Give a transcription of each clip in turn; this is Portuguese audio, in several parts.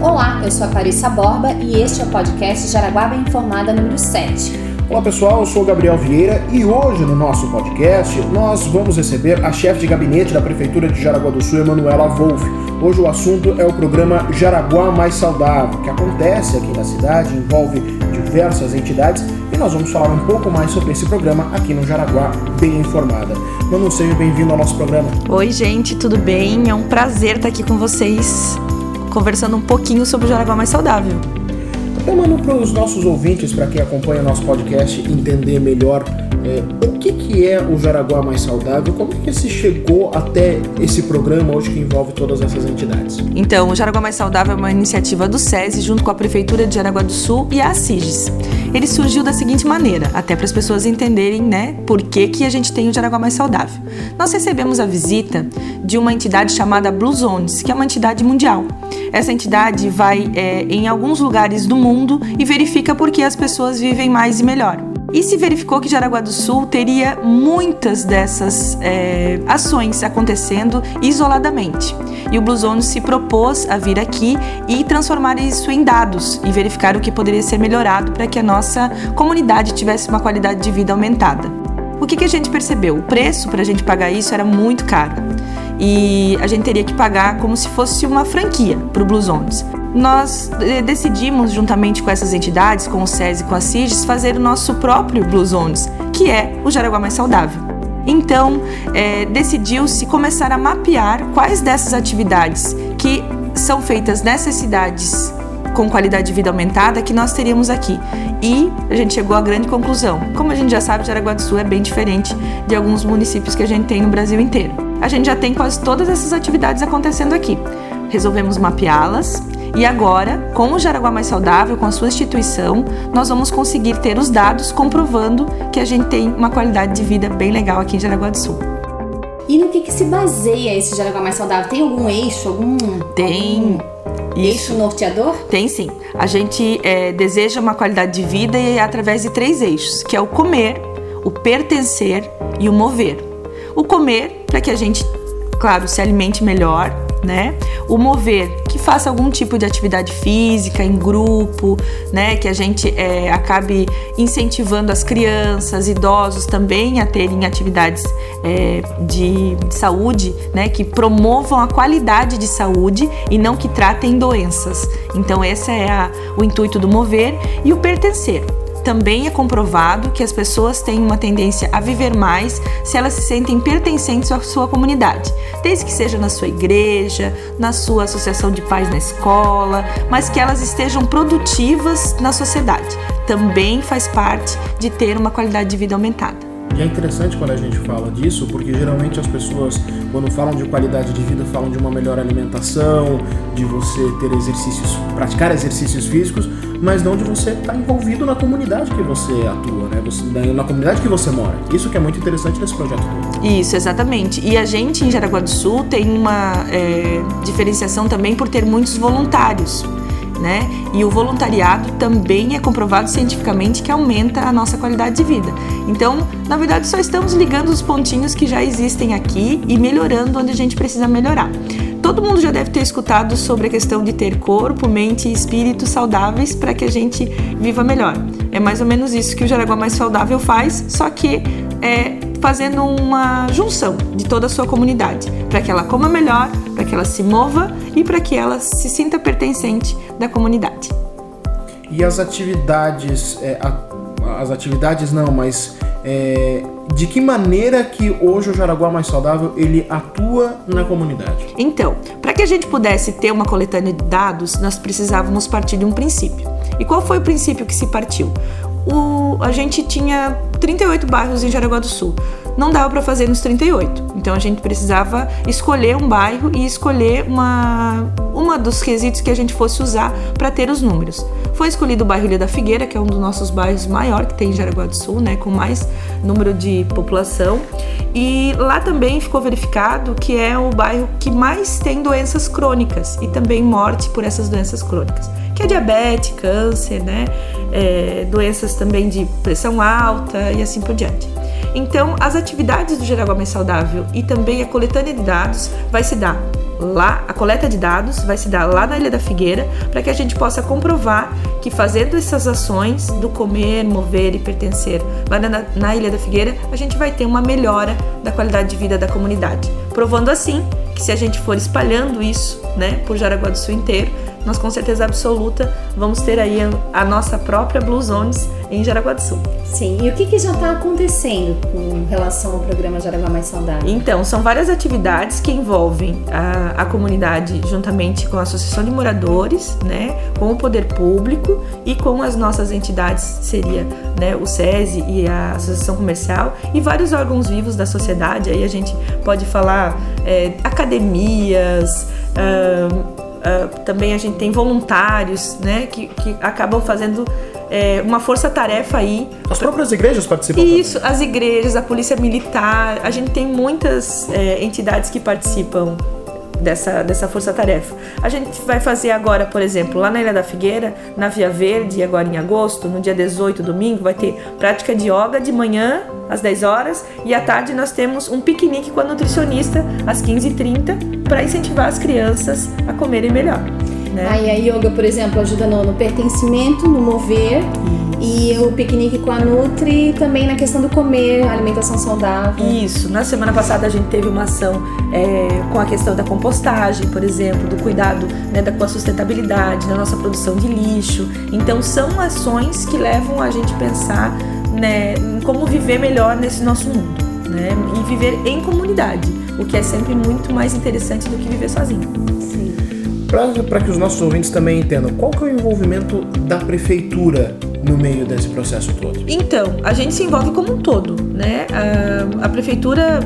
Olá, eu sou a Clarissa Borba e este é o podcast Jaraguá Bem Informada número 7. Olá pessoal, eu sou o Gabriel Vieira e hoje no nosso podcast nós vamos receber a chefe de gabinete da Prefeitura de Jaraguá do Sul, Emanuela Wolff. Hoje o assunto é o programa Jaraguá Mais Saudável, que acontece aqui na cidade, envolve diversas entidades e nós vamos falar um pouco mais sobre esse programa aqui no Jaraguá Bem Informada. Manu, seja bem-vindo ao nosso programa. Oi gente, tudo bem? É um prazer estar aqui com vocês conversando um pouquinho sobre o Jaraguá mais saudável. Até, para os nossos ouvintes, para quem acompanha nosso podcast, entender melhor é, o que, que é o Jaraguá Mais Saudável, como é que se chegou até esse programa hoje que envolve todas essas entidades? Então, o Jaraguá Mais Saudável é uma iniciativa do SESI junto com a Prefeitura de Jaraguá do Sul e a CIGES. Ele surgiu da seguinte maneira, até para as pessoas entenderem, né, por que, que a gente tem o Jaraguá Mais Saudável. Nós recebemos a visita de uma entidade chamada Blue Zones, que é uma entidade mundial. Essa entidade vai é, em alguns lugares do mundo e verifica por que as pessoas vivem mais e melhor. E se verificou que Jaraguá do Sul teria muitas dessas é, ações acontecendo isoladamente. E o Blue Zone se propôs a vir aqui e transformar isso em dados e verificar o que poderia ser melhorado para que a nossa comunidade tivesse uma qualidade de vida aumentada. O que, que a gente percebeu? O preço para a gente pagar isso era muito caro e a gente teria que pagar como se fosse uma franquia para o Blue Zones. Nós decidimos, juntamente com essas entidades, com o SESI e com a CIGES, fazer o nosso próprio Blue Zones, que é o Jaraguá Mais Saudável. Então, é, decidiu-se começar a mapear quais dessas atividades que são feitas nessas cidades com qualidade de vida aumentada que nós teríamos aqui. E a gente chegou à grande conclusão. Como a gente já sabe, Jaraguá do Sul é bem diferente de alguns municípios que a gente tem no Brasil inteiro. A gente já tem quase todas essas atividades acontecendo aqui. Resolvemos mapeá-las e agora, com o Jaraguá Mais Saudável, com a sua instituição, nós vamos conseguir ter os dados comprovando que a gente tem uma qualidade de vida bem legal aqui em Jaraguá do Sul. E no que, que se baseia esse Jaraguá Mais Saudável? Tem algum eixo, algum... Tem... Algum... Eixo norteador? Tem sim. A gente é, deseja uma qualidade de vida e é através de três eixos, que é o comer, o pertencer e o mover. O comer, para que a gente, claro, se alimente melhor, né? O mover, que faça algum tipo de atividade física em grupo, né? Que a gente é, acabe incentivando as crianças, idosos também a terem atividades é, de, de saúde, né? Que promovam a qualidade de saúde e não que tratem doenças. Então esse é a, o intuito do mover e o pertencer também é comprovado que as pessoas têm uma tendência a viver mais se elas se sentem pertencentes à sua comunidade, desde que seja na sua igreja, na sua associação de pais na escola, mas que elas estejam produtivas na sociedade. Também faz parte de ter uma qualidade de vida aumentada. E é interessante quando a gente fala disso, porque geralmente as pessoas, quando falam de qualidade de vida, falam de uma melhor alimentação, de você ter exercícios, praticar exercícios físicos, mas de você estar envolvido na comunidade que você atua, né? Você, na comunidade que você mora. Isso que é muito interessante nesse projeto todo. Isso, exatamente. E a gente em Jaraguá do Sul tem uma é, diferenciação também por ter muitos voluntários né? E o voluntariado também é comprovado cientificamente que aumenta a nossa qualidade de vida. Então, na verdade, só estamos ligando os pontinhos que já existem aqui e melhorando onde a gente precisa melhorar. Todo mundo já deve ter escutado sobre a questão de ter corpo, mente e espírito saudáveis para que a gente viva melhor. É mais ou menos isso que o Jaraguá Mais Saudável faz, só que é fazendo uma junção de toda a sua comunidade, para que ela coma melhor, para que ela se mova e para que ela se sinta pertencente da comunidade. E as atividades, é, as atividades não, mas é, de que maneira que hoje o Jaraguá Mais Saudável ele atua na comunidade? Então, para que a gente pudesse ter uma coletânea de dados, nós precisávamos partir de um princípio. E qual foi o princípio que se partiu? O, a gente tinha 38 bairros em Jaraguá do Sul. Não dava para fazer nos 38. Então a gente precisava escolher um bairro e escolher uma, uma dos quesitos que a gente fosse usar para ter os números. Foi escolhido o bairro Ilha da Figueira, que é um dos nossos bairros maior que tem em Jaraguá do Sul, né, com mais número de população. E lá também ficou verificado que é o bairro que mais tem doenças crônicas e também morte por essas doenças crônicas, que é diabetes, câncer, né, é, doenças também de pressão alta e assim por diante. Então, as atividades do Jaraguá Mais Saudável e também a coletânea de dados vai se dar lá, a coleta de dados vai se dar lá na Ilha da Figueira, para que a gente possa comprovar que fazendo essas ações do comer, mover e pertencer lá na, na Ilha da Figueira, a gente vai ter uma melhora da qualidade de vida da comunidade, provando assim que se a gente for espalhando isso, né, por Jaraguá do Sul inteiro, nós com certeza absoluta vamos ter aí a, nossa própria Blue Zones em Jaraguá do Sul. Sim, e o que, que já está acontecendo com relação ao programa Jaraguá Mais Saudável? Então, são várias atividades que envolvem a, a comunidade juntamente com a Associação de Moradores, né, com o poder público e com as nossas entidades, seria né, o SESI e a Associação Comercial e vários órgãos vivos da sociedade, aí a gente pode falar é, academias, uh, Uh, também a gente tem voluntários, né, que, que acabam fazendo é, uma força-tarefa aí. As próprias igrejas participam? Isso, também. as igrejas, a polícia militar, a gente tem muitas é, entidades que participam dessa, dessa força-tarefa. A gente vai fazer agora, por exemplo, lá na Ilha da Figueira, na Via Verde, agora em agosto, no dia 18, domingo, vai ter prática de yoga de manhã, às 10 horas, e à tarde nós temos um piquenique com a nutricionista, às 15h30, para incentivar as crianças a comerem melhor. Né? Aí a yoga, por exemplo, ajuda no, no pertencimento, no mover. E o piquenique com a Nutri também na questão do comer, alimentação saudável. Isso. Na semana passada a gente teve uma ação é, com a questão da compostagem, por exemplo, do cuidado né, da, com a sustentabilidade, da nossa produção de lixo. Então são ações que levam a gente a pensar né, em como viver melhor nesse nosso mundo. Né, e viver em comunidade, o que é sempre muito mais interessante do que viver sozinho. Sim. Para que os nossos ouvintes também entendam, qual que é o envolvimento da prefeitura no meio desse processo todo? Então, a gente se envolve como um todo, né? A, a prefeitura,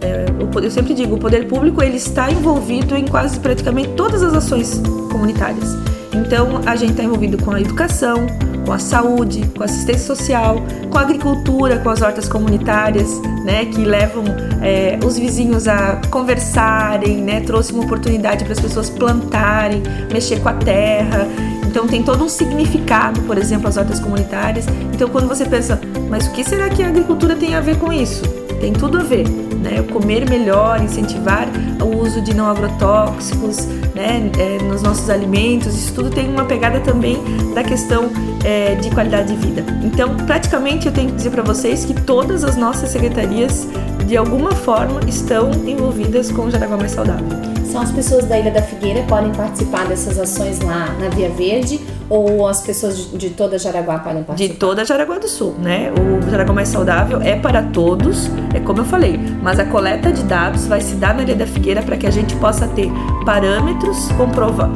é, eu sempre digo, o poder público ele está envolvido em quase praticamente todas as ações comunitárias. Então, a gente está envolvido com a educação, com a saúde, com a assistência social, com a agricultura, com as hortas comunitárias, né, que levam é, os vizinhos a conversarem, né, trouxe uma oportunidade para as pessoas plantarem, mexer com a terra. Então tem todo um significado, por exemplo, as hortas comunitárias. Então quando você pensa, mas o que será que a agricultura tem a ver com isso? Tem tudo a ver, né? Comer melhor, incentivar o uso de não agrotóxicos, né? É, nos nossos alimentos. Isso tudo tem uma pegada também da questão é, de qualidade de vida. Então, praticamente eu tenho que dizer para vocês que todas as nossas secretarias, de alguma forma, estão envolvidas com o Jaraguá Mais Saudável. São as pessoas da Ilha da Figueira podem participar dessas ações lá na Via Verde ou as pessoas de, toda Jaraguá podem participar? De toda Jaraguá do Sul, né? O Jaraguá Mais Saudável é para todos, é como eu falei, mas a coleta de dados vai se dar na Ilha da Figueira para que a gente possa ter parâmetros comprova,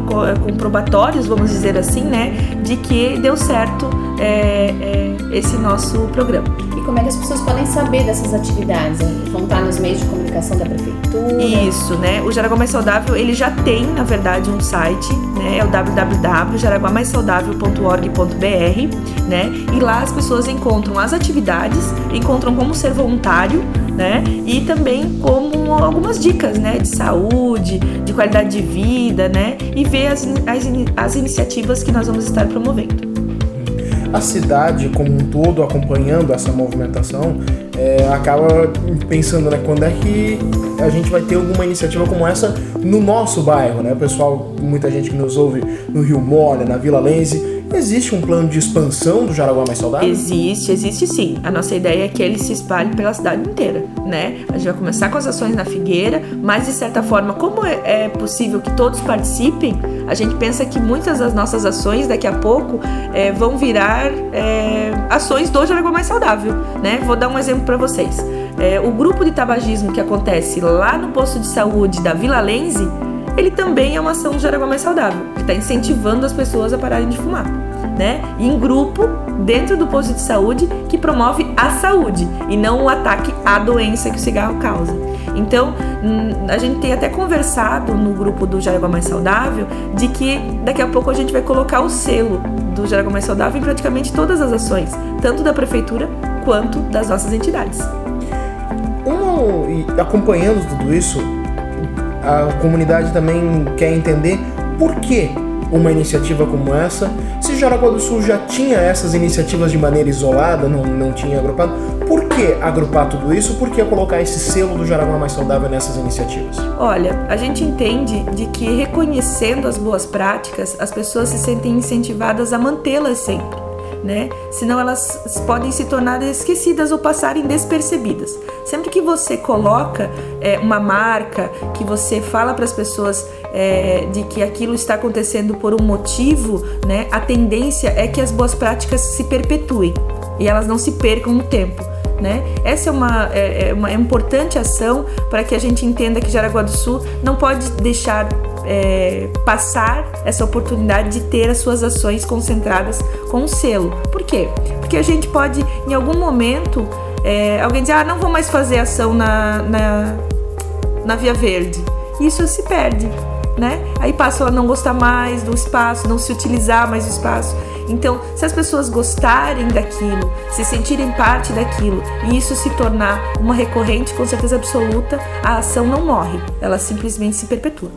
comprobatórios, vamos dizer assim, né? De que deu certo é, é, esse nosso programa. E como é que as pessoas podem saber dessas atividades? Vão estar nos meios de comunicação da prefeitura? Isso, né? O Jaraguá Mais Saudável, ele já tem, na verdade, um site, né? É o www.jaraguamaissaudável.org.br, né? E lá as pessoas encontram as atividades, encontram como ser voluntário, né? E também como algumas dicas, né? De saúde, de qualidade de vida, né? E ver as, as, as iniciativas que nós vamos estar promovendo a cidade como um todo acompanhando essa movimentação é, acaba pensando né, quando é que a gente vai ter alguma iniciativa como essa no nosso bairro, né? Pessoal, muita gente que nos ouve no Rio Mole, na Vila Lense, Existe um plano de expansão do Jaraguá Mais Saudável? Existe, existe sim. A nossa ideia é que ele se espalhe pela cidade inteira, né? A gente vai começar com as ações na Figueira, mas de certa forma, como é, é possível que todos participem, a gente pensa que muitas das nossas ações daqui a pouco é, vão virar é, ações do Jaraguá Mais Saudável, né? Vou dar um exemplo para vocês. É, o grupo de tabagismo que acontece lá no posto de saúde da Vila Lense ele também é uma ação do Jaraguá Mais Saudável, que está incentivando as pessoas a pararem de fumar. Né? Em grupo, dentro do posto de saúde, que promove a saúde e não o ataque à doença que o cigarro causa. Então, hum, a gente tem até conversado no grupo do Jaraguá Mais Saudável de que daqui a pouco a gente vai colocar o selo do Jaraguá Mais Saudável em praticamente todas as ações, tanto da prefeitura quanto das nossas entidades. Um, acompanhando tudo isso, a comunidade também quer entender por que uma iniciativa como essa? Se Jaraguá do Sul já tinha essas iniciativas de maneira isolada, não, não tinha agrupado, por que agrupar tudo isso? Por que colocar esse selo do Jaraguá Mais Saudável nessas iniciativas? Olha, a gente entende de que reconhecendo as boas práticas, as pessoas se sentem incentivadas a mantê-las sempre né? Senão elas podem se tornar esquecidas ou passarem despercebidas. Sempre que você coloca é, uma marca, que você fala para as pessoas é, de que aquilo está acontecendo por um motivo, né? A tendência é que as boas práticas se perpetuem e elas não se percam no tempo. Né? Essa é uma, é, é uma importante ação para que a gente entenda que Jaraguá do Sul não pode deixar é, passar essa oportunidade de ter as suas ações concentradas com um selo. Por quê? Porque a gente pode, em algum momento, é, alguém dizer, ah, não vou mais fazer ação na, na, na Via Verde. Isso se perde, né? Aí passa a não gostar mais do espaço, não se utilizar mais do espaço. Então, se as pessoas gostarem daquilo, se sentirem parte daquilo e isso se tornar uma recorrente, com certeza absoluta, a ação não morre, ela simplesmente se perpetua.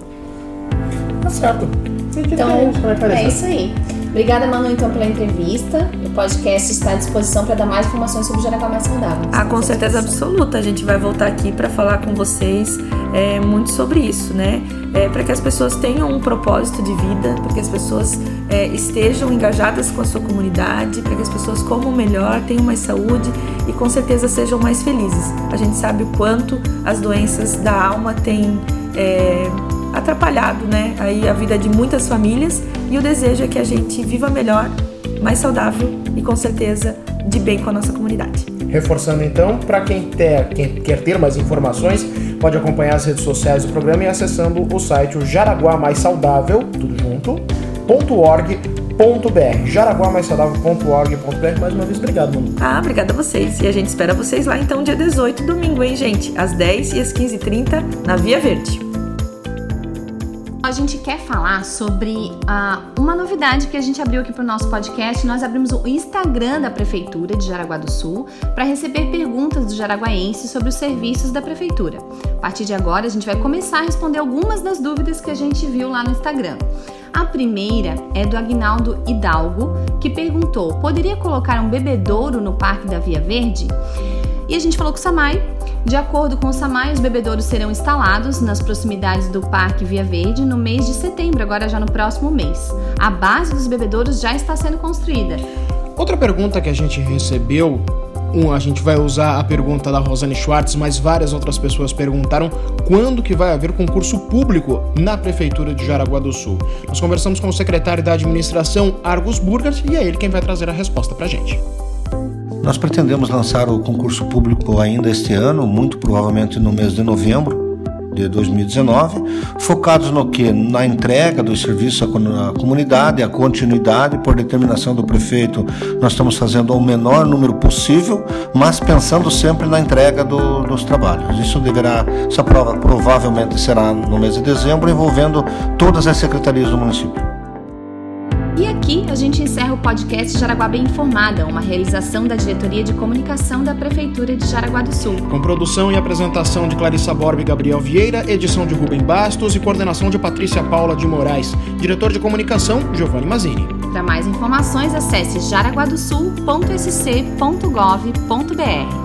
Tá certo. Então, é isso aí. Obrigada, Manu, então, pela entrevista. O podcast está à disposição para dar mais informações sobre o Jaraguá Mais Saudável. Ah, com certeza absoluta. A gente vai voltar aqui para falar com vocês é, muito sobre isso, né? É, para que as pessoas tenham um propósito de vida, para que as pessoas é, estejam engajadas com a sua comunidade, para que as pessoas comam melhor, tenham mais saúde e com certeza sejam mais felizes. A gente sabe o quanto as doenças da alma têm é, atrapalhado né, aí a vida de muitas famílias e o desejo é que a gente viva melhor, mais saudável e com certeza de bem com a nossa comunidade. Reforçando então, para quem, quem, quer ter mais informações, pode acompanhar as redes sociais do programa e acessando o site o Jaraguá Mais Saudável, tudo junto, .org .br, jaraguamaissaudável.org.br. Mais uma vez, obrigado, Manu. Ah, obrigada a vocês. E a gente espera vocês lá então dia 18, domingo, hein, gente? Às 10 e às 15h30 na Via Verde. A gente quer falar sobre uh, uma novidade que a gente abriu aqui para o nosso podcast. Nós abrimos o Instagram da Prefeitura de Jaraguá do Sul para receber perguntas dos jaraguaenses sobre os serviços da Prefeitura. A partir de agora, a gente vai começar a responder algumas das dúvidas que a gente viu lá no Instagram. A primeira é do Agnaldo Hidalgo, que perguntou: poderia colocar um bebedouro no Parque da Via Verde? E a gente falou com o Samai. De acordo com o Samai, os bebedouros serão instalados nas proximidades do Parque Via Verde no mês de setembro, agora já no próximo mês. A base dos bebedouros já está sendo construída. Outra pergunta que a gente recebeu um, a gente vai usar a pergunta da Rosane Schwartz, mas várias outras pessoas perguntaram quando que vai haver concurso público na Prefeitura de Jaraguá do Sul. Nós conversamos com o secretário da Administração, Argus Burgers, e é ele quem vai trazer a resposta pra gente. Nós pretendemos lançar o concurso público ainda este ano, muito provavelmente no mês de novembro de 2019, focados no que? Na entrega dos serviços à comunidade, a continuidade, por determinação do prefeito, nós estamos fazendo o menor número possível, mas pensando sempre na entrega do, dos trabalhos. Isso deverá, essa prova provavelmente será no mês de dezembro, envolvendo todas as secretarias do município. E aqui a gente encerra o podcast Jaraguá Bem Informada, uma realização da Diretoria de Comunicação da Prefeitura de Jaraguá do Sul. Com produção e apresentação de Clarissa Borba e Gabriel Vieira, edição de Rubem Bastos e coordenação de Patrícia Paula de Moraes. Diretor de Comunicação, Giovanni Mazini. Para mais informações, acesse jaraguadosul.sc.gov.br.